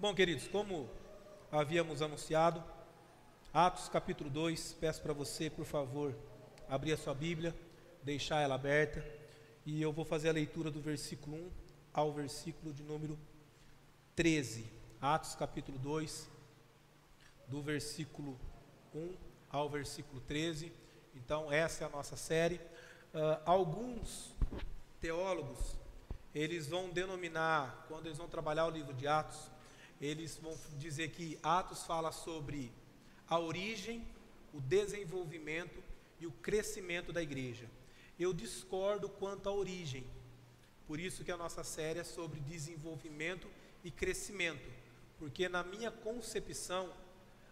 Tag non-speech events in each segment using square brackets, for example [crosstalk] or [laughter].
Bom, queridos, como havíamos anunciado, Atos capítulo 2, peço para você, por favor, abrir a sua Bíblia, deixar ela aberta, e eu vou fazer a leitura do versículo 1 ao versículo de número 13. Atos capítulo 2, do versículo 1 ao versículo 13. Então, essa é a nossa série. Uh, alguns teólogos, eles vão denominar, quando eles vão trabalhar o livro de Atos, eles vão dizer que Atos fala sobre a origem, o desenvolvimento e o crescimento da igreja. Eu discordo quanto à origem. Por isso que a nossa série é sobre desenvolvimento e crescimento, porque na minha concepção,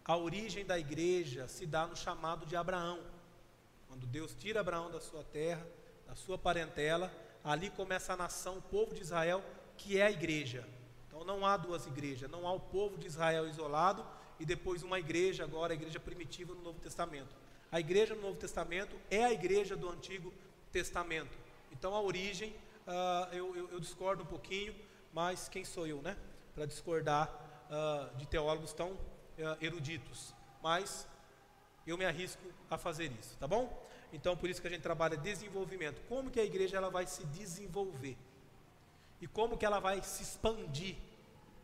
a origem da igreja se dá no chamado de Abraão. Quando Deus tira Abraão da sua terra, da sua parentela, ali começa a nação, o povo de Israel, que é a igreja. Então não há duas igrejas, não há o povo de Israel isolado e depois uma igreja, agora a igreja primitiva no Novo Testamento. A igreja no Novo Testamento é a igreja do Antigo Testamento. Então a origem, uh, eu, eu, eu, discordo um pouquinho, mas quem sou eu, né? Para discordar uh, de teólogos tão uh, eruditos. Mas eu me arrisco a fazer isso, tá bom? Então por isso que a gente trabalha desenvolvimento. Como que a igreja ela vai se desenvolver? E como que ela vai se expandir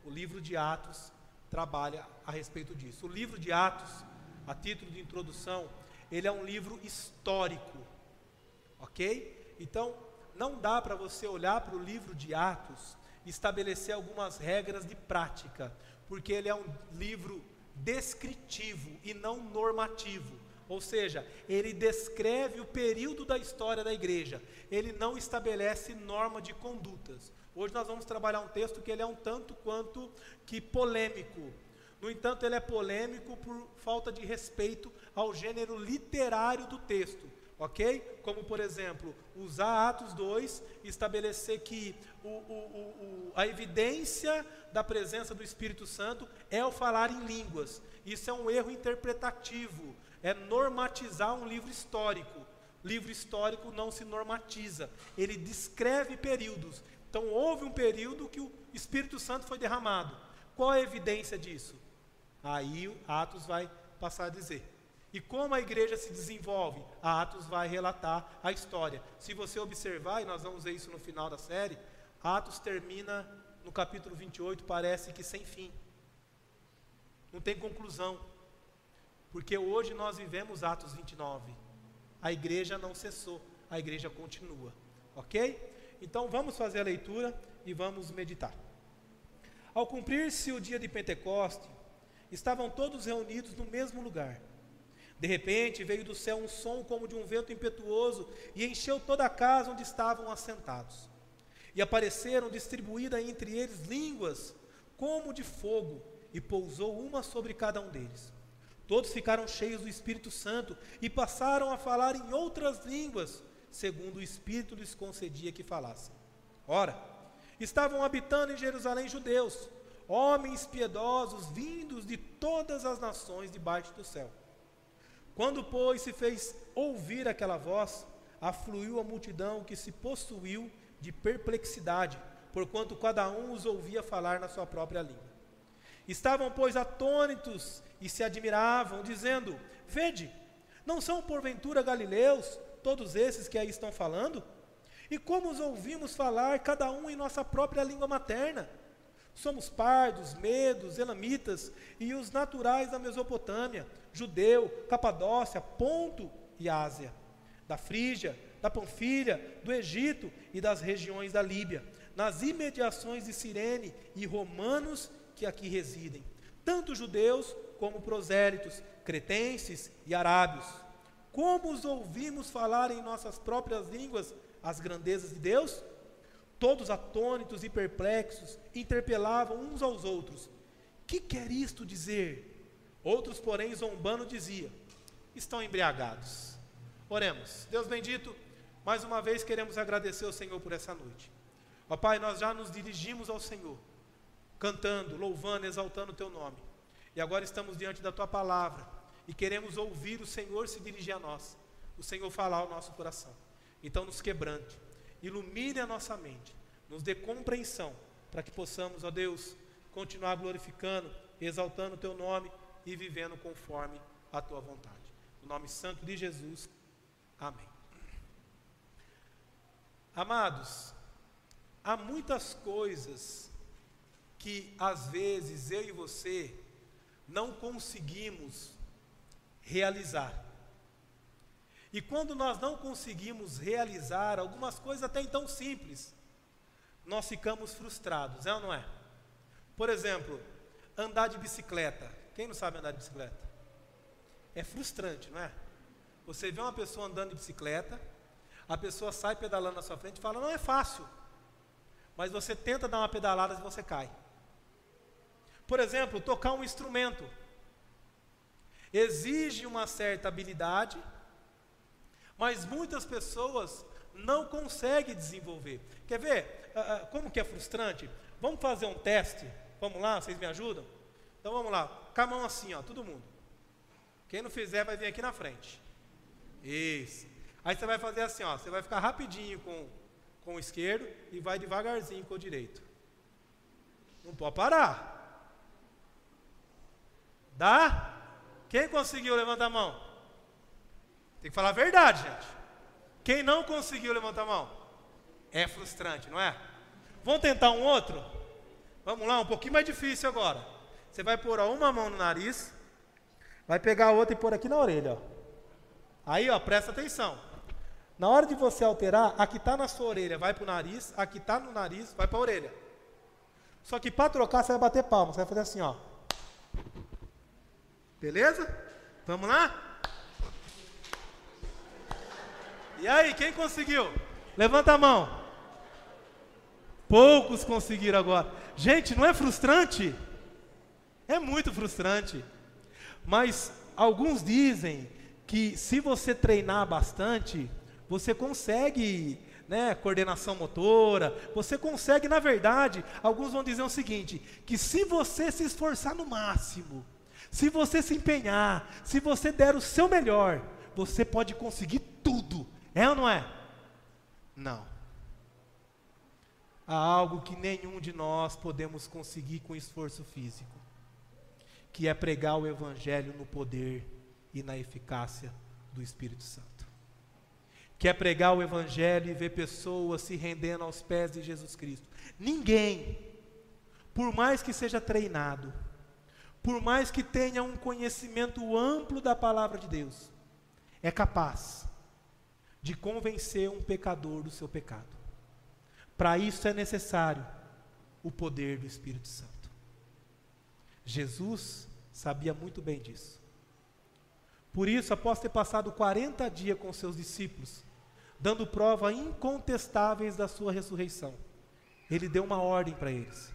o livro de Atos trabalha a respeito disso. O livro de Atos, a título de introdução, ele é um livro histórico, ok? Então, não dá para você olhar para o livro de Atos e estabelecer algumas regras de prática, porque ele é um livro descritivo e não normativo. Ou seja, ele descreve o período da história da igreja, ele não estabelece norma de condutas. Hoje nós vamos trabalhar um texto que ele é um tanto quanto que polêmico. No entanto, ele é polêmico por falta de respeito ao gênero literário do texto, ok? Como, por exemplo, usar Atos 2 e estabelecer que o, o, o, a evidência da presença do Espírito Santo é o falar em línguas. Isso é um erro interpretativo, é normatizar um livro histórico. Livro histórico não se normatiza, ele descreve períodos, então houve um período que o Espírito Santo foi derramado. Qual a evidência disso? Aí Atos vai passar a dizer. E como a igreja se desenvolve? A Atos vai relatar a história. Se você observar, e nós vamos ver isso no final da série, Atos termina no capítulo 28, parece que sem fim. Não tem conclusão. Porque hoje nós vivemos Atos 29. A igreja não cessou, a igreja continua. Ok? Então vamos fazer a leitura e vamos meditar. Ao cumprir-se o dia de Pentecoste, estavam todos reunidos no mesmo lugar. De repente veio do céu um som como de um vento impetuoso e encheu toda a casa onde estavam assentados. E apareceram distribuídas entre eles línguas como de fogo, e pousou uma sobre cada um deles. Todos ficaram cheios do Espírito Santo e passaram a falar em outras línguas segundo o Espírito lhes concedia que falassem. Ora, estavam habitando em Jerusalém judeus, homens piedosos vindos de todas as nações debaixo do céu. Quando, pois, se fez ouvir aquela voz, afluiu a multidão que se possuiu de perplexidade, porquanto cada um os ouvia falar na sua própria língua. Estavam, pois, atônitos e se admiravam, dizendo: Vede, não são porventura galileus todos esses que aí estão falando? E como os ouvimos falar, cada um em nossa própria língua materna? Somos pardos, medos, elamitas e os naturais da Mesopotâmia, Judeu, Capadócia, Ponto e Ásia, da Frígia, da Panfilha, do Egito e das regiões da Líbia, nas imediações de Cirene e romanos que aqui residem, tanto judeus como prosélitos, cretenses e arábios como os ouvimos falar em nossas próprias línguas as grandezas de Deus? Todos atônitos e perplexos interpelavam uns aos outros: Que quer isto dizer? Outros, porém, zombando, diziam: Estão embriagados. Oremos. Deus bendito, mais uma vez queremos agradecer ao Senhor por essa noite. Ó Pai, nós já nos dirigimos ao Senhor, cantando, louvando, exaltando o Teu nome. E agora estamos diante da Tua palavra e queremos ouvir o Senhor se dirigir a nós, o Senhor falar ao nosso coração. Então, nos quebrante, ilumine a nossa mente, nos dê compreensão, para que possamos, ó Deus, continuar glorificando, exaltando o teu nome e vivendo conforme a tua vontade. No nome santo de Jesus. Amém. Amados, há muitas coisas que às vezes eu e você não conseguimos realizar. E quando nós não conseguimos realizar algumas coisas até então simples, nós ficamos frustrados, é ou não é? Por exemplo, andar de bicicleta. Quem não sabe andar de bicicleta? É frustrante, não é? Você vê uma pessoa andando de bicicleta, a pessoa sai pedalando na sua frente e fala: Não é fácil. Mas você tenta dar uma pedalada e você cai. Por exemplo, tocar um instrumento. Exige uma certa habilidade mas muitas pessoas não conseguem desenvolver. Quer ver uh, uh, como que é frustrante? Vamos fazer um teste? Vamos lá, vocês me ajudam? Então vamos lá, com a mão assim, ó, todo mundo. Quem não fizer vai vir aqui na frente. Isso. Aí você vai fazer assim, ó, você vai ficar rapidinho com, com o esquerdo e vai devagarzinho com o direito. Não pode parar. Dá? Quem conseguiu? Levanta a mão. Tem que falar a verdade, gente. Quem não conseguiu levantar a mão? É frustrante, não é? Vamos tentar um outro? Vamos lá, um pouquinho mais difícil agora. Você vai pôr uma mão no nariz, vai pegar a outra e pôr aqui na orelha. Ó. Aí, ó, presta atenção. Na hora de você alterar, a que está na sua orelha vai para o nariz, a que está no nariz vai para a orelha. Só que para trocar, você vai bater palma, você vai fazer assim, ó. Beleza? Vamos lá? E aí, quem conseguiu? Levanta a mão. Poucos conseguiram agora. Gente, não é frustrante? É muito frustrante. Mas alguns dizem que se você treinar bastante, você consegue, né, coordenação motora, você consegue, na verdade, alguns vão dizer o seguinte, que se você se esforçar no máximo, se você se empenhar, se você der o seu melhor, você pode conseguir tudo é ou não é? Não. Há algo que nenhum de nós podemos conseguir com esforço físico, que é pregar o Evangelho no poder e na eficácia do Espírito Santo. Que é pregar o Evangelho e ver pessoas se rendendo aos pés de Jesus Cristo. Ninguém, por mais que seja treinado, por mais que tenha um conhecimento amplo da palavra de Deus, é capaz de convencer um pecador do seu pecado. Para isso é necessário o poder do Espírito Santo. Jesus sabia muito bem disso. Por isso, após ter passado 40 dias com seus discípulos, dando prova incontestáveis da sua ressurreição, ele deu uma ordem para eles: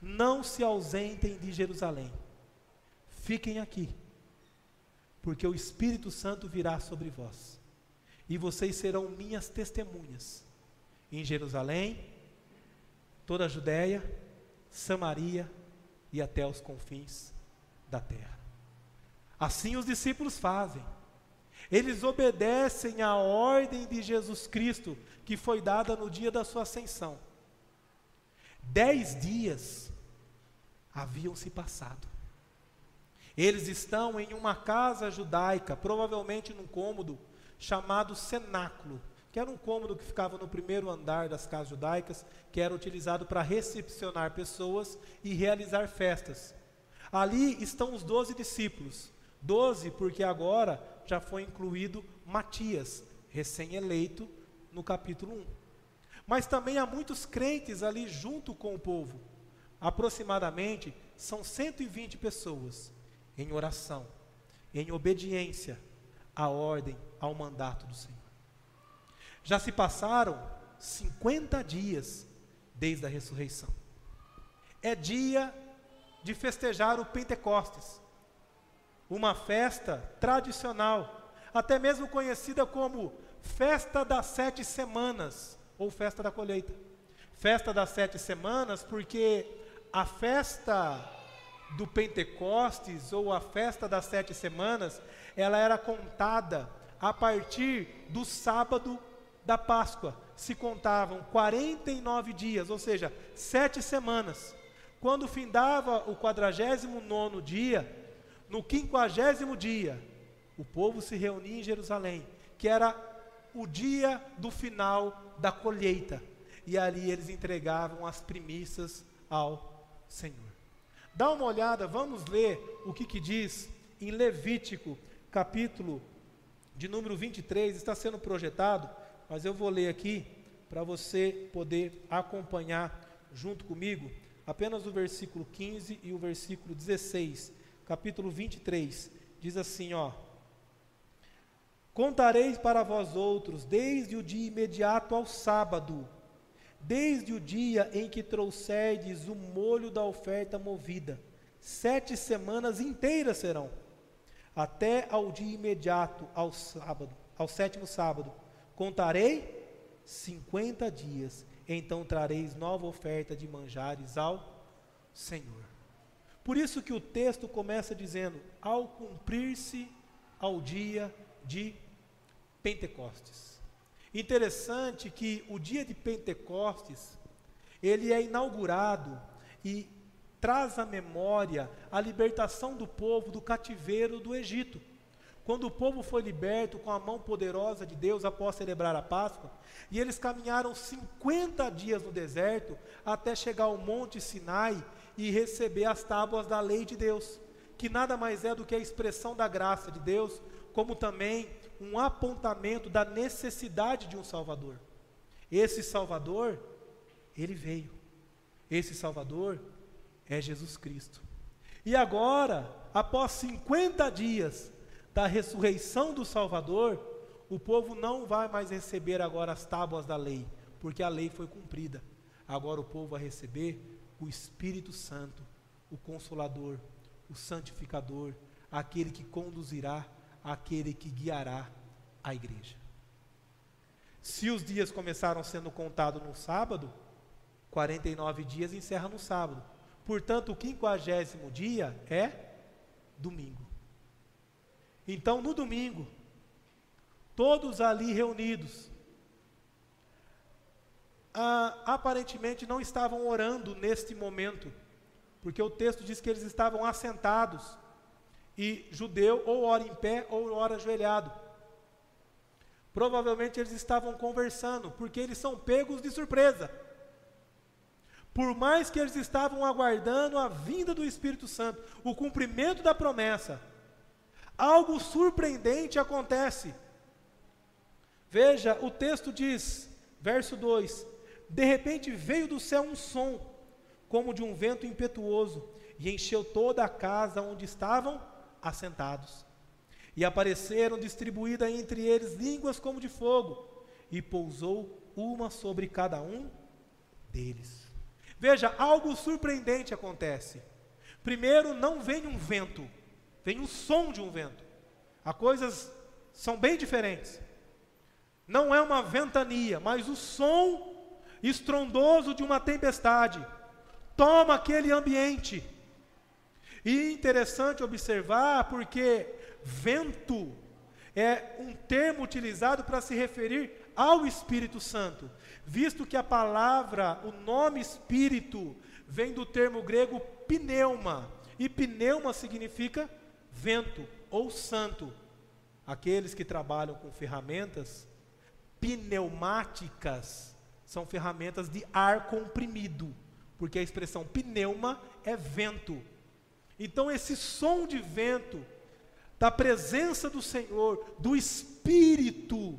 não se ausentem de Jerusalém, fiquem aqui, porque o Espírito Santo virá sobre vós e vocês serão minhas testemunhas em Jerusalém, toda a Judéia, Samaria e até os confins da terra. Assim os discípulos fazem. Eles obedecem à ordem de Jesus Cristo que foi dada no dia da sua ascensão. Dez dias haviam se passado. Eles estão em uma casa judaica, provavelmente num cômodo chamado cenáculo, que era um cômodo que ficava no primeiro andar das casas judaicas, que era utilizado para recepcionar pessoas e realizar festas. Ali estão os doze discípulos, doze porque agora já foi incluído Matias, recém-eleito no capítulo 1. Mas também há muitos crentes ali junto com o povo. Aproximadamente são 120 pessoas em oração, em obediência à ordem ao mandato do Senhor. Já se passaram 50 dias desde a ressurreição. É dia de festejar o Pentecostes, uma festa tradicional, até mesmo conhecida como Festa das Sete Semanas ou Festa da Colheita. Festa das Sete Semanas, porque a festa do Pentecostes ou a festa das sete semanas, ela era contada a partir do sábado da Páscoa. Se contavam 49 dias, ou seja, sete semanas. quando findava o quadragésimo nono dia, no quinquagésimo dia, o povo se reunia em Jerusalém, que era o dia do final da colheita, e ali eles entregavam as primícias ao Senhor. Dá uma olhada, vamos ler o que, que diz em Levítico, capítulo de número 23, está sendo projetado, mas eu vou ler aqui para você poder acompanhar junto comigo apenas o versículo 15 e o versículo 16, capítulo 23, diz assim, ó: Contareis para vós outros desde o dia imediato ao sábado, desde o dia em que trouxerdes o molho da oferta movida, sete semanas inteiras serão, até ao dia imediato ao sábado, ao sétimo sábado. Contarei cinquenta dias, então trareis nova oferta de manjares ao Senhor. Por isso que o texto começa dizendo: ao cumprir-se ao dia de Pentecostes. Interessante que o dia de Pentecostes, ele é inaugurado e traz à memória a libertação do povo do cativeiro do Egito. Quando o povo foi liberto com a mão poderosa de Deus após celebrar a Páscoa, e eles caminharam 50 dias no deserto até chegar ao Monte Sinai e receber as tábuas da lei de Deus, que nada mais é do que a expressão da graça de Deus, como também um apontamento da necessidade de um Salvador. Esse Salvador, ele veio. Esse Salvador é Jesus Cristo. E agora, após 50 dias da ressurreição do Salvador, o povo não vai mais receber agora as tábuas da lei, porque a lei foi cumprida. Agora o povo vai receber o Espírito Santo, o Consolador, o Santificador, aquele que conduzirá aquele que guiará a igreja. Se os dias começaram sendo contados no sábado, 49 dias encerra no sábado. Portanto, o quinquagésimo dia é domingo. Então, no domingo, todos ali reunidos, ah, aparentemente não estavam orando neste momento, porque o texto diz que eles estavam assentados e judeu ou ora em pé ou ora ajoelhado. Provavelmente eles estavam conversando, porque eles são pegos de surpresa. Por mais que eles estavam aguardando a vinda do Espírito Santo, o cumprimento da promessa, algo surpreendente acontece. Veja, o texto diz, verso 2: De repente veio do céu um som, como de um vento impetuoso, e encheu toda a casa onde estavam assentados. E apareceram distribuídas entre eles línguas como de fogo, e pousou uma sobre cada um deles. Veja, algo surpreendente acontece. Primeiro, não vem um vento, vem o som de um vento. As coisas são bem diferentes. Não é uma ventania, mas o som estrondoso de uma tempestade toma aquele ambiente e interessante observar porque vento é um termo utilizado para se referir ao Espírito Santo, visto que a palavra, o nome Espírito, vem do termo grego pneuma, e pneuma significa vento ou santo. Aqueles que trabalham com ferramentas pneumáticas são ferramentas de ar comprimido, porque a expressão pneuma é vento. Então, esse som de vento, da presença do Senhor, do Espírito,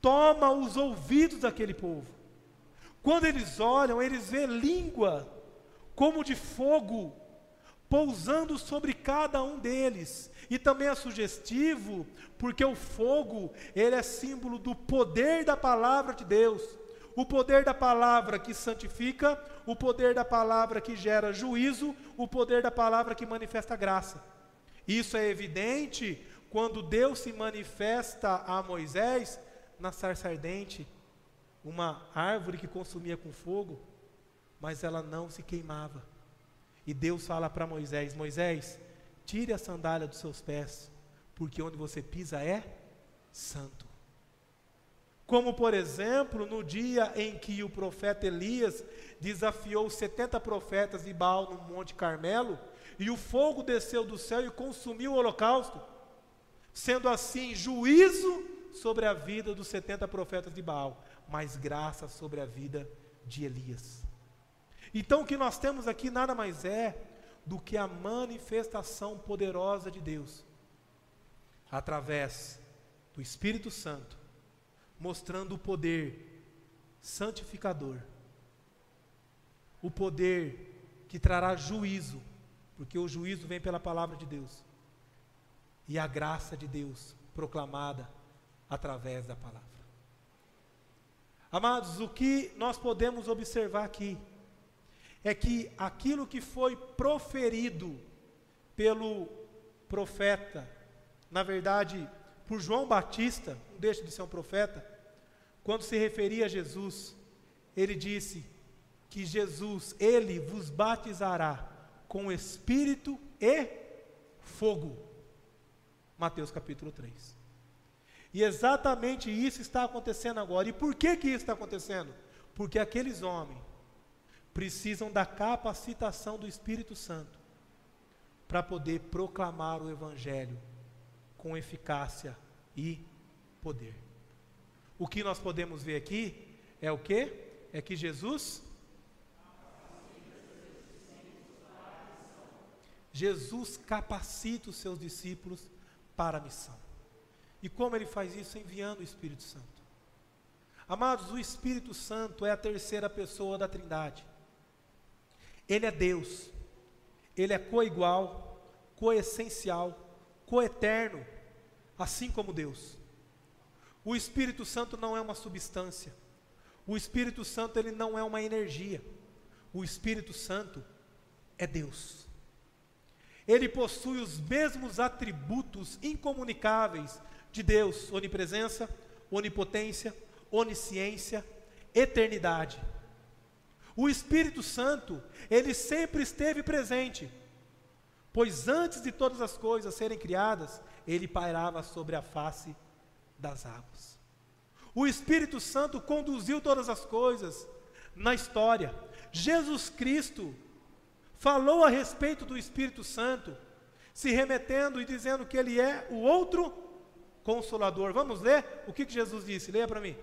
toma os ouvidos daquele povo. Quando eles olham, eles vêem língua como de fogo pousando sobre cada um deles. E também é sugestivo, porque o fogo, ele é símbolo do poder da palavra de Deus o poder da palavra que santifica, o poder da palavra que gera juízo, o poder da palavra que manifesta graça. Isso é evidente quando Deus se manifesta a Moisés na sarça ardente, uma árvore que consumia com fogo, mas ela não se queimava. E Deus fala para Moisés: Moisés, tire a sandália dos seus pés, porque onde você pisa é santo. Como, por exemplo, no dia em que o profeta Elias desafiou 70 profetas de Baal no Monte Carmelo, e o fogo desceu do céu e consumiu o holocausto, sendo assim juízo sobre a vida dos 70 profetas de Baal, mas graça sobre a vida de Elias. Então o que nós temos aqui nada mais é do que a manifestação poderosa de Deus, através do Espírito Santo, mostrando o poder santificador, o poder que trará juízo, porque o juízo vem pela palavra de Deus, e a graça de Deus proclamada através da palavra. Amados, o que nós podemos observar aqui é que aquilo que foi proferido pelo profeta, na verdade, por João Batista, não deixa de ser um profeta, quando se referia a Jesus, ele disse que Jesus, ele vos batizará com espírito e fogo. Mateus capítulo 3. E exatamente isso está acontecendo agora. E por que que isso está acontecendo? Porque aqueles homens precisam da capacitação do Espírito Santo para poder proclamar o Evangelho com eficácia e poder. O que nós podemos ver aqui é o que? É que Jesus Jesus capacita os seus discípulos para a missão. E como ele faz isso? Enviando o Espírito Santo. Amados, o Espírito Santo é a terceira pessoa da Trindade. Ele é Deus. Ele é coigual, coessencial, coeterno, assim como Deus. O Espírito Santo não é uma substância. O Espírito Santo ele não é uma energia. O Espírito Santo é Deus. Ele possui os mesmos atributos incomunicáveis de Deus: onipresença, onipotência, onisciência, eternidade. O Espírito Santo, ele sempre esteve presente, pois antes de todas as coisas serem criadas, ele pairava sobre a face das águas. O Espírito Santo conduziu todas as coisas na história. Jesus Cristo falou a respeito do Espírito Santo, se remetendo e dizendo que ele é o outro consolador. Vamos ler o que, Jesus disse? Leia para mim.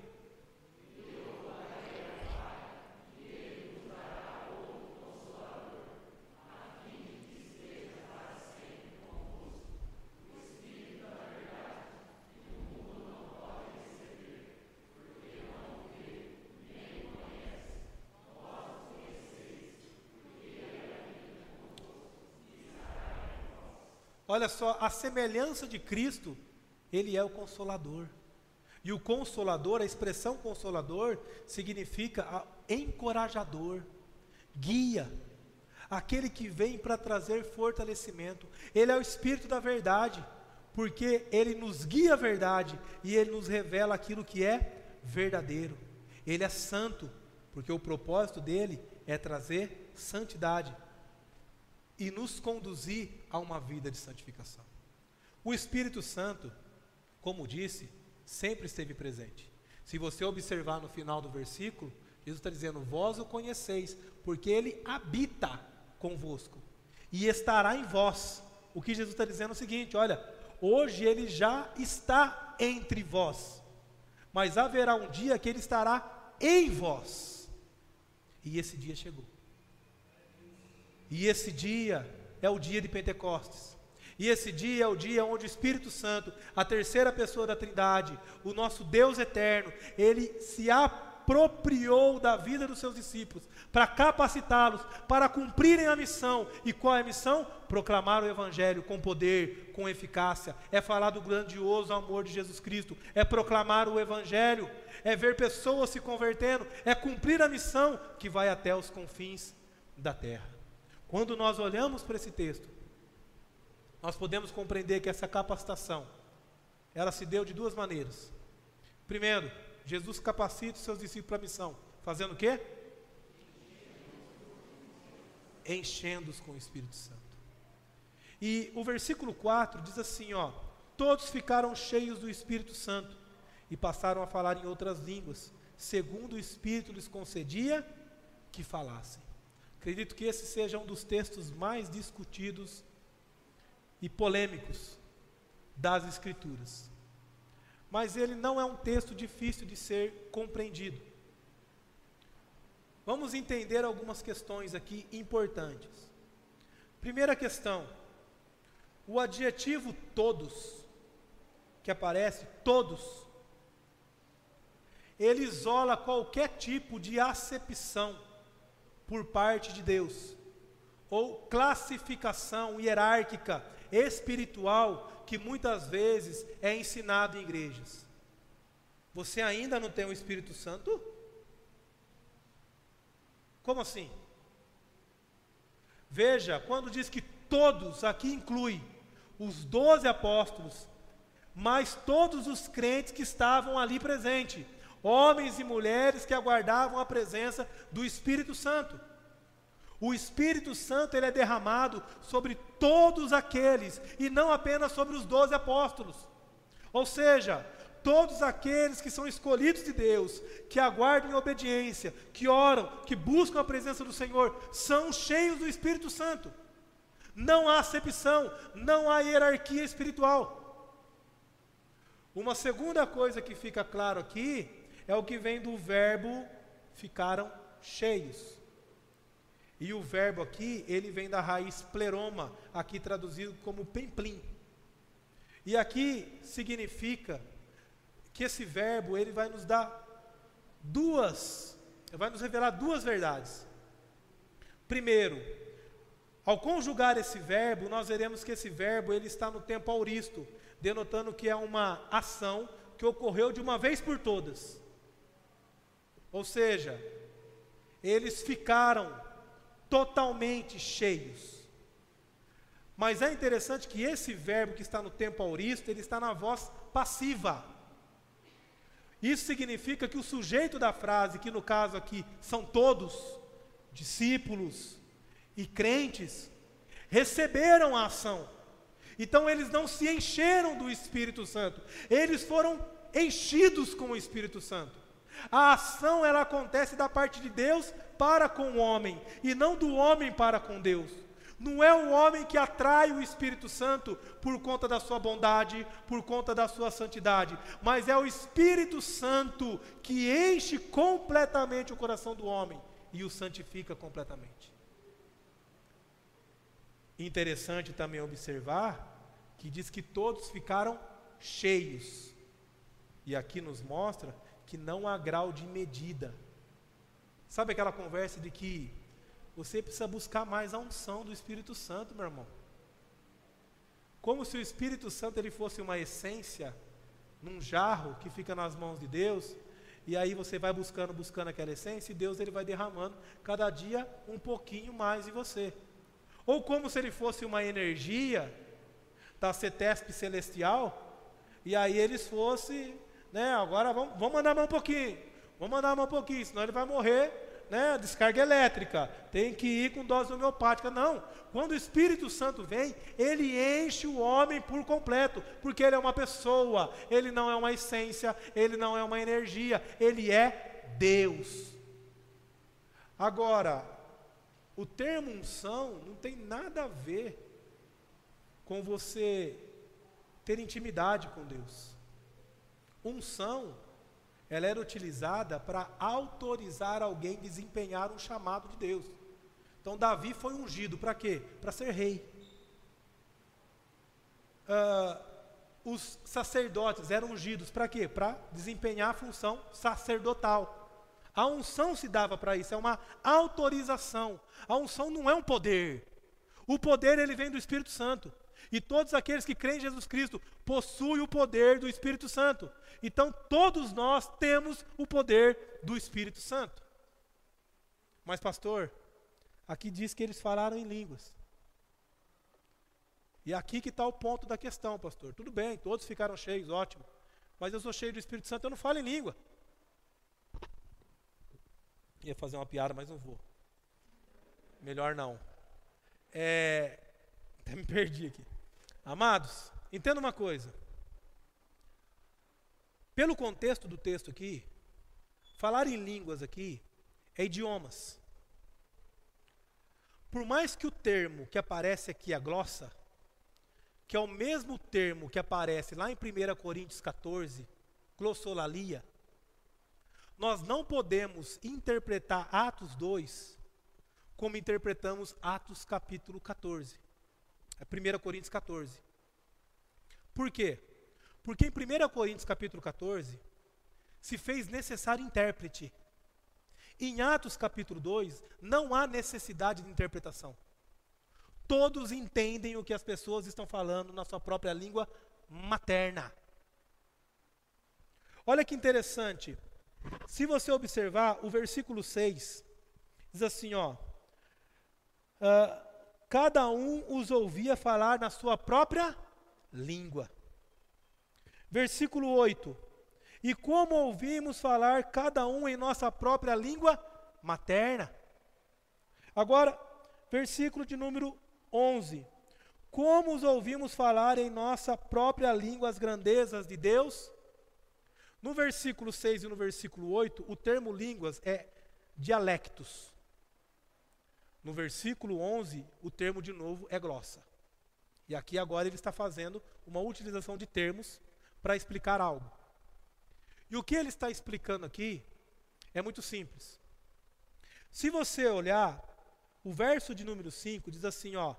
Olha só, a semelhança de Cristo, ele é o consolador. E o consolador, a expressão consolador, significa encorajador, guia, aquele que vem para trazer fortalecimento. Ele é o Espírito da verdade, porque ele nos guia a verdade e ele nos revela aquilo que é verdadeiro. Ele é santo, porque o propósito dele é trazer santidade e nos conduzir a uma vida de santificação. O Espírito Santo, como disse, sempre esteve presente. Se você observar no final do versículo, Jesus está dizendo: Vós o conheceis, porque ele habita convosco e estará em vós. O que Jesus está dizendo é o seguinte: olha, hoje ele já está entre vós, mas haverá um dia que ele estará em vós. E esse dia chegou. E esse dia é o dia de Pentecostes. E esse dia é o dia onde o Espírito Santo, a terceira pessoa da Trindade, o nosso Deus eterno, ele se apropriou da vida dos seus discípulos para capacitá-los para cumprirem a missão. E qual é a missão? Proclamar o Evangelho com poder, com eficácia. É falar do grandioso amor de Jesus Cristo. É proclamar o Evangelho. É ver pessoas se convertendo. É cumprir a missão que vai até os confins da terra. Quando nós olhamos para esse texto, nós podemos compreender que essa capacitação, ela se deu de duas maneiras. Primeiro, Jesus capacita os seus discípulos para a missão, fazendo o quê? Enchendo-os com o Espírito Santo. E o versículo 4 diz assim, ó: Todos ficaram cheios do Espírito Santo e passaram a falar em outras línguas, segundo o Espírito lhes concedia que falassem. Acredito que esse seja um dos textos mais discutidos e polêmicos das Escrituras. Mas ele não é um texto difícil de ser compreendido. Vamos entender algumas questões aqui importantes. Primeira questão: o adjetivo todos, que aparece, todos, ele isola qualquer tipo de acepção por parte de Deus, ou classificação hierárquica espiritual que muitas vezes é ensinado em igrejas. Você ainda não tem o Espírito Santo? Como assim? Veja, quando diz que todos, aqui inclui os doze apóstolos, mas todos os crentes que estavam ali presentes homens e mulheres que aguardavam a presença do Espírito Santo. O Espírito Santo ele é derramado sobre todos aqueles e não apenas sobre os doze apóstolos. Ou seja, todos aqueles que são escolhidos de Deus, que aguardam em obediência, que oram, que buscam a presença do Senhor, são cheios do Espírito Santo. Não há acepção, não há hierarquia espiritual. Uma segunda coisa que fica claro aqui é o que vem do verbo ficaram cheios. E o verbo aqui, ele vem da raiz pleroma, aqui traduzido como pemplim. E aqui significa que esse verbo, ele vai nos dar duas, vai nos revelar duas verdades. Primeiro, ao conjugar esse verbo, nós veremos que esse verbo ele está no tempo auristo, denotando que é uma ação que ocorreu de uma vez por todas. Ou seja, eles ficaram totalmente cheios. Mas é interessante que esse verbo que está no tempo auristo, ele está na voz passiva. Isso significa que o sujeito da frase, que no caso aqui são todos, discípulos e crentes, receberam a ação. Então eles não se encheram do Espírito Santo, eles foram enchidos com o Espírito Santo. A ação ela acontece da parte de Deus para com o homem e não do homem para com Deus. Não é o homem que atrai o Espírito Santo por conta da sua bondade, por conta da sua santidade, mas é o Espírito Santo que enche completamente o coração do homem e o santifica completamente. Interessante também observar que diz que todos ficaram cheios. E aqui nos mostra que não há grau de medida. Sabe aquela conversa de que você precisa buscar mais a unção do Espírito Santo, meu irmão? Como se o Espírito Santo ele fosse uma essência num jarro que fica nas mãos de Deus, e aí você vai buscando, buscando aquela essência, e Deus ele vai derramando cada dia um pouquinho mais em você. Ou como se ele fosse uma energia da CETESP celestial, e aí eles fossem né? Agora vamos, vamos mandar mais um pouquinho. Vamos mandar mais um pouquinho, senão ele vai morrer, né? Descarga elétrica. Tem que ir com dose homeopática. Não. Quando o Espírito Santo vem, ele enche o homem por completo, porque ele é uma pessoa, ele não é uma essência, ele não é uma energia, ele é Deus. Agora, o termo unção não tem nada a ver com você ter intimidade com Deus. Unção, ela era utilizada para autorizar alguém desempenhar um chamado de Deus. Então Davi foi ungido para quê? Para ser rei. Uh, os sacerdotes eram ungidos para quê? Para desempenhar a função sacerdotal. A unção se dava para isso, é uma autorização. A unção não é um poder. O poder ele vem do Espírito Santo. E todos aqueles que creem em Jesus Cristo possuem o poder do Espírito Santo. Então, todos nós temos o poder do Espírito Santo. Mas, pastor, aqui diz que eles falaram em línguas. E aqui que está o ponto da questão, pastor. Tudo bem, todos ficaram cheios, ótimo. Mas eu sou cheio do Espírito Santo, eu não falo em língua. Ia fazer uma piada, mas não vou. Melhor não. É, [laughs] até me perdi aqui. Amados, entenda uma coisa. Pelo contexto do texto aqui, falar em línguas aqui é idiomas. Por mais que o termo que aparece aqui, a glossa, que é o mesmo termo que aparece lá em 1 Coríntios 14, glossolalia, nós não podemos interpretar Atos 2 como interpretamos Atos capítulo 14. É 1 Coríntios 14. Por quê? Porque em 1 Coríntios capítulo 14 se fez necessário intérprete. Em Atos capítulo 2 não há necessidade de interpretação. Todos entendem o que as pessoas estão falando na sua própria língua materna. Olha que interessante. Se você observar o versículo 6, diz assim, ó. Uh, cada um os ouvia falar na sua própria língua. Versículo 8. E como ouvimos falar cada um em nossa própria língua materna. Agora, versículo de número 11. Como os ouvimos falar em nossa própria língua as grandezas de Deus? No versículo 6 e no versículo 8, o termo línguas é dialectos. No versículo 11, o termo de novo é glossa. E aqui agora ele está fazendo uma utilização de termos para explicar algo. E o que ele está explicando aqui é muito simples. Se você olhar, o verso de número 5 diz assim, ó: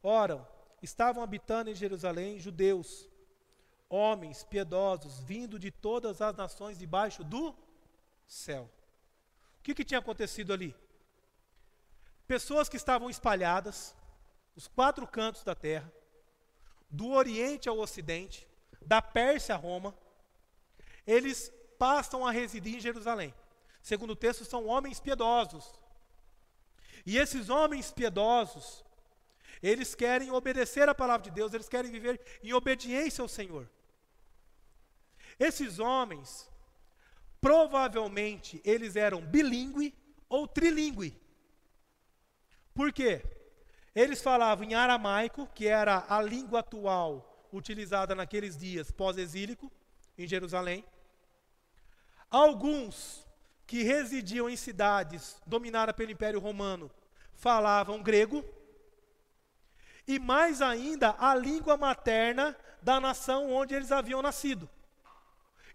Ora, estavam habitando em Jerusalém judeus, homens piedosos, vindo de todas as nações debaixo do céu. O que, que tinha acontecido ali? Pessoas que estavam espalhadas, os quatro cantos da terra, do Oriente ao Ocidente, da Pérsia a Roma, eles passam a residir em Jerusalém. Segundo o texto, são homens piedosos. E esses homens piedosos, eles querem obedecer à palavra de Deus, eles querem viver em obediência ao Senhor. Esses homens, provavelmente, eles eram bilíngue ou trilingue. Por quê? Eles falavam em aramaico, que era a língua atual utilizada naqueles dias pós-exílico, em Jerusalém. Alguns que residiam em cidades dominadas pelo Império Romano falavam grego. E mais ainda, a língua materna da nação onde eles haviam nascido.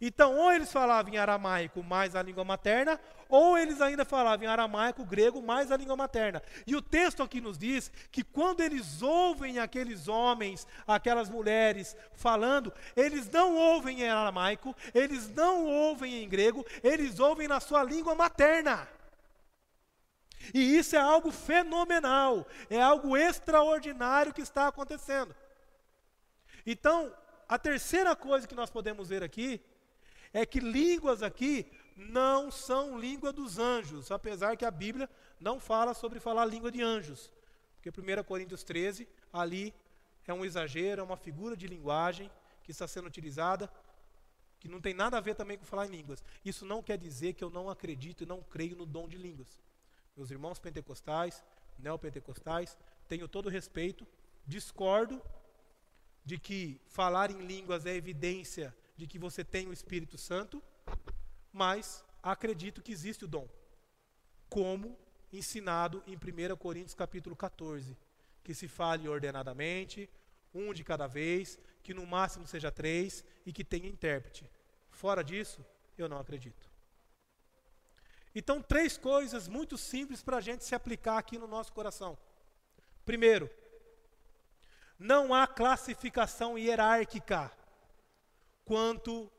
Então, ou eles falavam em aramaico mais a língua materna, ou eles ainda falavam em aramaico, grego mais a língua materna. E o texto aqui nos diz que quando eles ouvem aqueles homens, aquelas mulheres falando, eles não ouvem em aramaico, eles não ouvem em grego, eles ouvem na sua língua materna. E isso é algo fenomenal, é algo extraordinário que está acontecendo. Então, a terceira coisa que nós podemos ver aqui é que línguas aqui não são língua dos anjos, apesar que a Bíblia não fala sobre falar língua de anjos. Porque 1 Coríntios 13, ali é um exagero, é uma figura de linguagem que está sendo utilizada, que não tem nada a ver também com falar em línguas. Isso não quer dizer que eu não acredito e não creio no dom de línguas. Meus irmãos pentecostais, neopentecostais, tenho todo o respeito, discordo de que falar em línguas é evidência de que você tem o Espírito Santo, mas acredito que existe o dom. Como ensinado em 1 Coríntios capítulo 14, que se fale ordenadamente, um de cada vez, que no máximo seja três e que tenha intérprete. Fora disso, eu não acredito. Então, três coisas muito simples para a gente se aplicar aqui no nosso coração. Primeiro, não há classificação hierárquica quanto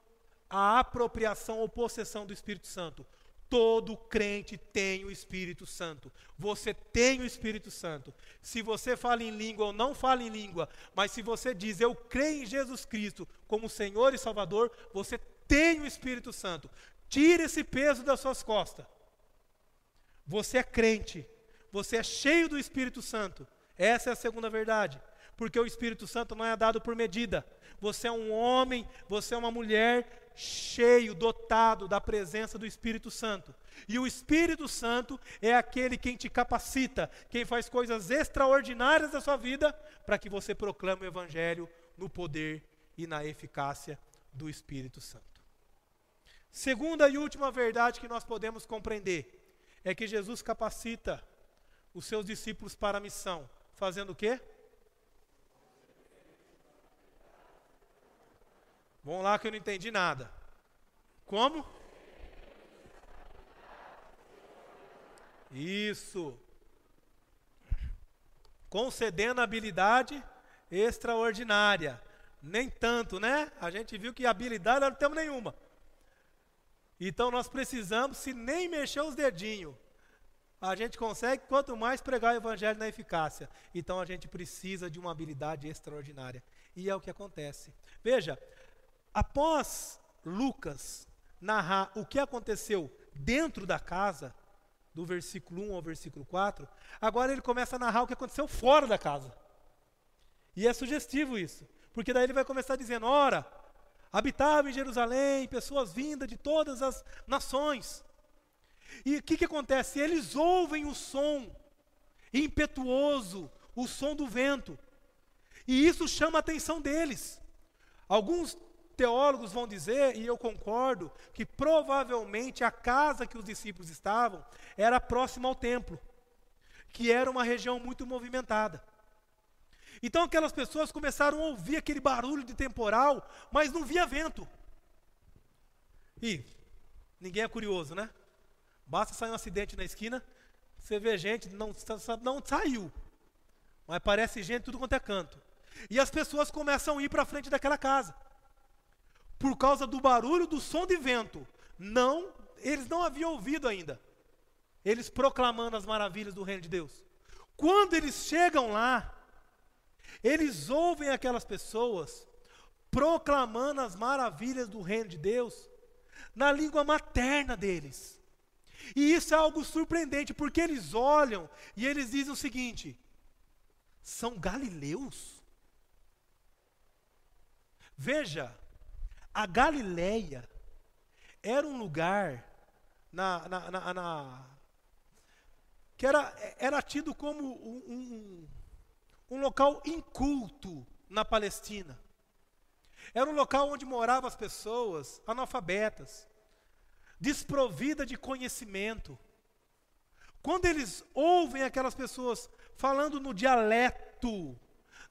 à apropriação ou possessão do Espírito Santo. Todo crente tem o Espírito Santo. Você tem o Espírito Santo. Se você fala em língua ou não fala em língua, mas se você diz eu creio em Jesus Cristo como Senhor e Salvador, você tem o Espírito Santo. Tire esse peso das suas costas. Você é crente. Você é cheio do Espírito Santo. Essa é a segunda verdade. Porque o Espírito Santo não é dado por medida. Você é um homem, você é uma mulher cheio, dotado da presença do Espírito Santo. E o Espírito Santo é aquele quem te capacita, quem faz coisas extraordinárias da sua vida para que você proclame o Evangelho no poder e na eficácia do Espírito Santo. Segunda e última verdade que nós podemos compreender é que Jesus capacita os seus discípulos para a missão, fazendo o quê? Vamos lá que eu não entendi nada. Como? Isso. Concedendo habilidade extraordinária. Nem tanto, né? A gente viu que habilidade não temos nenhuma. Então nós precisamos, se nem mexer os dedinhos, a gente consegue, quanto mais pregar o evangelho na eficácia. Então a gente precisa de uma habilidade extraordinária. E é o que acontece. Veja, após Lucas narrar o que aconteceu dentro da casa, do versículo 1 ao versículo 4, agora ele começa a narrar o que aconteceu fora da casa. E é sugestivo isso, porque daí ele vai começar dizendo: ora, habitava em Jerusalém pessoas vindas de todas as nações. E o que, que acontece? Eles ouvem o som impetuoso, o som do vento, e isso chama a atenção deles. Alguns teólogos vão dizer, e eu concordo, que provavelmente a casa que os discípulos estavam era próxima ao templo, que era uma região muito movimentada. Então aquelas pessoas começaram a ouvir aquele barulho de temporal, mas não via vento. E ninguém é curioso, né? Basta sair um acidente na esquina, você vê gente, não, não saiu, mas parece gente tudo quanto é canto. E as pessoas começam a ir para frente daquela casa. Por causa do barulho do som de vento. Não, eles não haviam ouvido ainda. Eles proclamando as maravilhas do reino de Deus. Quando eles chegam lá, eles ouvem aquelas pessoas proclamando as maravilhas do reino de Deus na língua materna deles. E isso é algo surpreendente, porque eles olham e eles dizem o seguinte: são galileus? Veja, a Galileia era um lugar na, na, na, na que era, era tido como um, um um local inculto na Palestina. Era um local onde moravam as pessoas analfabetas, desprovidas de conhecimento. Quando eles ouvem aquelas pessoas falando no dialeto,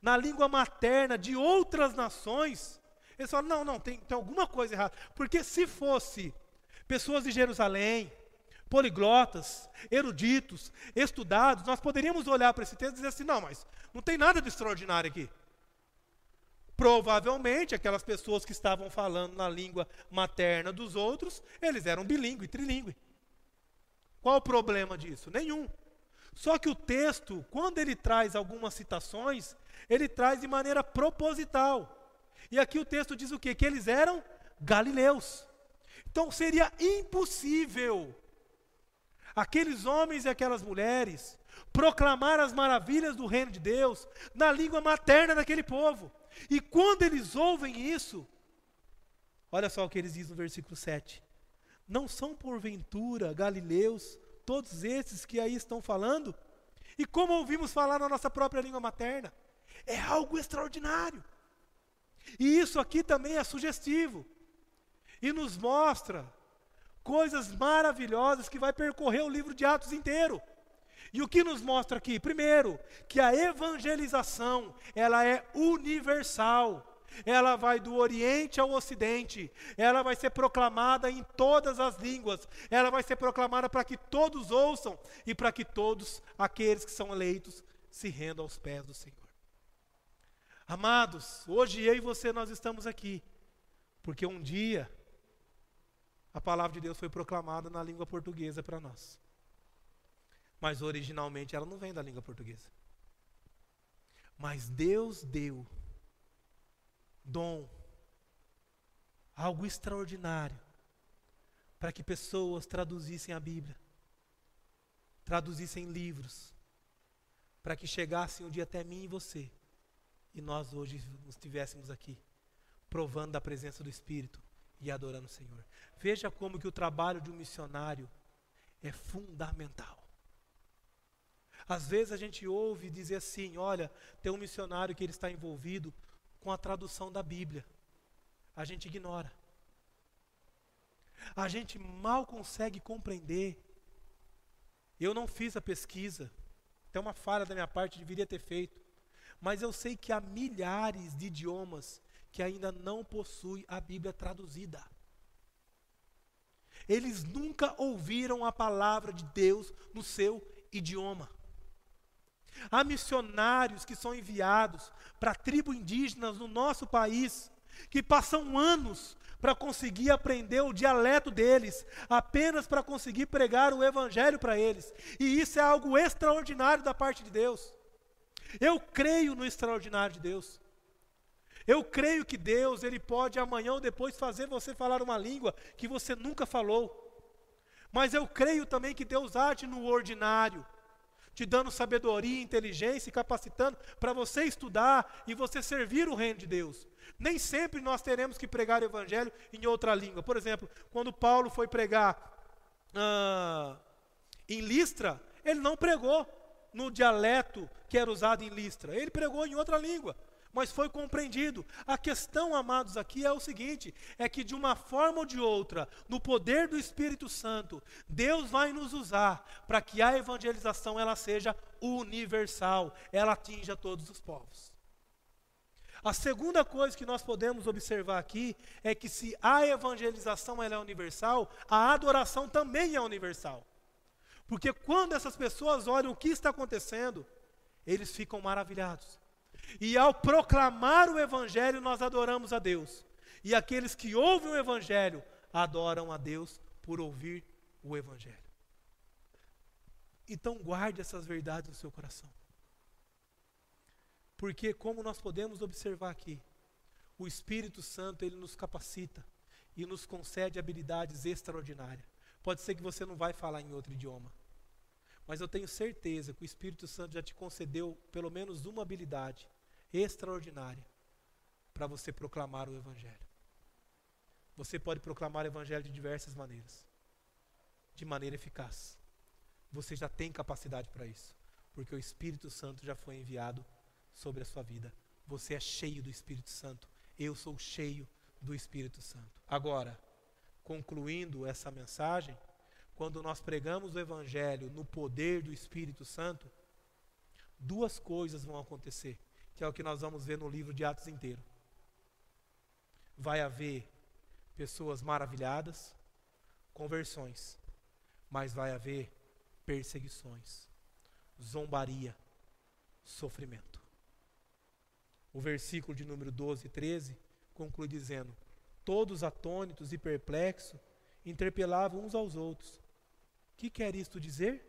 na língua materna de outras nações, eles falam: não, não, tem, tem alguma coisa errada. Porque se fosse pessoas de Jerusalém, poliglotas, eruditos, estudados, nós poderíamos olhar para esse texto e dizer assim: não, mas não tem nada de extraordinário aqui. Provavelmente aquelas pessoas que estavam falando na língua materna dos outros, eles eram bilíngue, trilingue. Qual o problema disso? Nenhum. Só que o texto, quando ele traz algumas citações, ele traz de maneira proposital. E aqui o texto diz o quê? Que eles eram galileus. Então seria impossível aqueles homens e aquelas mulheres proclamar as maravilhas do reino de Deus na língua materna daquele povo. E quando eles ouvem isso, olha só o que eles dizem no versículo 7. Não são porventura galileus todos esses que aí estão falando? E como ouvimos falar na nossa própria língua materna? É algo extraordinário. E isso aqui também é sugestivo. E nos mostra coisas maravilhosas que vai percorrer o livro de Atos inteiro. E o que nos mostra aqui? Primeiro, que a evangelização, ela é universal. Ela vai do Oriente ao Ocidente. Ela vai ser proclamada em todas as línguas. Ela vai ser proclamada para que todos ouçam e para que todos aqueles que são eleitos se rendam aos pés do Senhor. Amados, hoje eu e você nós estamos aqui porque um dia a palavra de Deus foi proclamada na língua portuguesa para nós. Mas originalmente ela não vem da língua portuguesa. Mas Deus deu dom, algo extraordinário, para que pessoas traduzissem a Bíblia, traduzissem livros, para que chegasse um dia até mim e você, e nós hoje estivéssemos aqui, provando da presença do Espírito e adorando o Senhor. Veja como que o trabalho de um missionário é fundamental. Às vezes a gente ouve dizer assim: olha, tem um missionário que ele está envolvido com a tradução da Bíblia. A gente ignora. a gente mal consegue compreender. Eu não fiz a pesquisa, é uma falha da minha parte, deveria ter feito. Mas eu sei que há milhares de idiomas que ainda não possuem a Bíblia traduzida. Eles nunca ouviram a palavra de Deus no seu idioma. Há missionários que são enviados para tribos indígenas no nosso país, que passam anos para conseguir aprender o dialeto deles, apenas para conseguir pregar o evangelho para eles. E isso é algo extraordinário da parte de Deus. Eu creio no extraordinário de Deus. Eu creio que Deus, ele pode amanhã ou depois fazer você falar uma língua que você nunca falou. Mas eu creio também que Deus age no ordinário te dando sabedoria, inteligência e capacitando para você estudar e você servir o reino de Deus. Nem sempre nós teremos que pregar o evangelho em outra língua. Por exemplo, quando Paulo foi pregar ah, em Listra, ele não pregou no dialeto que era usado em Listra, ele pregou em outra língua mas foi compreendido. A questão, amados, aqui é o seguinte: é que de uma forma ou de outra, no poder do Espírito Santo, Deus vai nos usar para que a evangelização ela seja universal, ela atinja todos os povos. A segunda coisa que nós podemos observar aqui é que se a evangelização ela é universal, a adoração também é universal. Porque quando essas pessoas olham o que está acontecendo, eles ficam maravilhados. E ao proclamar o Evangelho, nós adoramos a Deus. E aqueles que ouvem o Evangelho adoram a Deus por ouvir o Evangelho. Então guarde essas verdades no seu coração. Porque como nós podemos observar aqui, o Espírito Santo ele nos capacita e nos concede habilidades extraordinárias. Pode ser que você não vai falar em outro idioma, mas eu tenho certeza que o Espírito Santo já te concedeu pelo menos uma habilidade extraordinária para você proclamar o Evangelho. Você pode proclamar o Evangelho de diversas maneiras, de maneira eficaz. Você já tem capacidade para isso, porque o Espírito Santo já foi enviado sobre a sua vida. Você é cheio do Espírito Santo. Eu sou cheio do Espírito Santo. Agora, concluindo essa mensagem, quando nós pregamos o Evangelho no poder do Espírito Santo, duas coisas vão acontecer, que é o que nós vamos ver no livro de Atos inteiro. Vai haver pessoas maravilhadas, conversões, mas vai haver perseguições, zombaria, sofrimento. O versículo de número 12 e 13 conclui dizendo: Todos atônitos e perplexos interpelavam uns aos outros que quer isto dizer?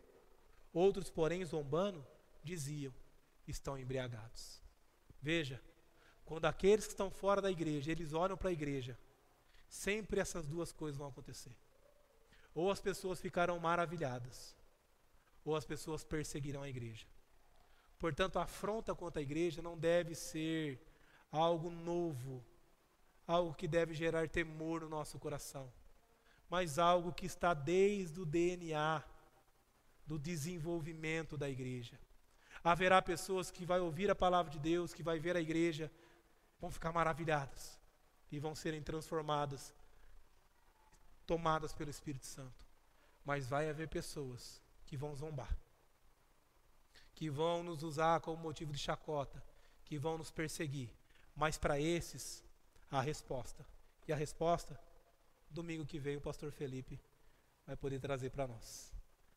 Outros, porém, zombando, diziam: estão embriagados. Veja, quando aqueles que estão fora da igreja, eles olham para a igreja, sempre essas duas coisas vão acontecer. Ou as pessoas ficarão maravilhadas, ou as pessoas perseguirão a igreja. Portanto, a afronta contra a igreja não deve ser algo novo, algo que deve gerar temor no nosso coração mas algo que está desde o DNA do desenvolvimento da igreja. Haverá pessoas que vai ouvir a palavra de Deus, que vai ver a igreja, vão ficar maravilhadas e vão serem transformadas, tomadas pelo Espírito Santo. Mas vai haver pessoas que vão zombar, que vão nos usar como motivo de chacota, que vão nos perseguir. Mas para esses, a resposta. E a resposta Domingo que vem o pastor Felipe vai poder trazer para nós.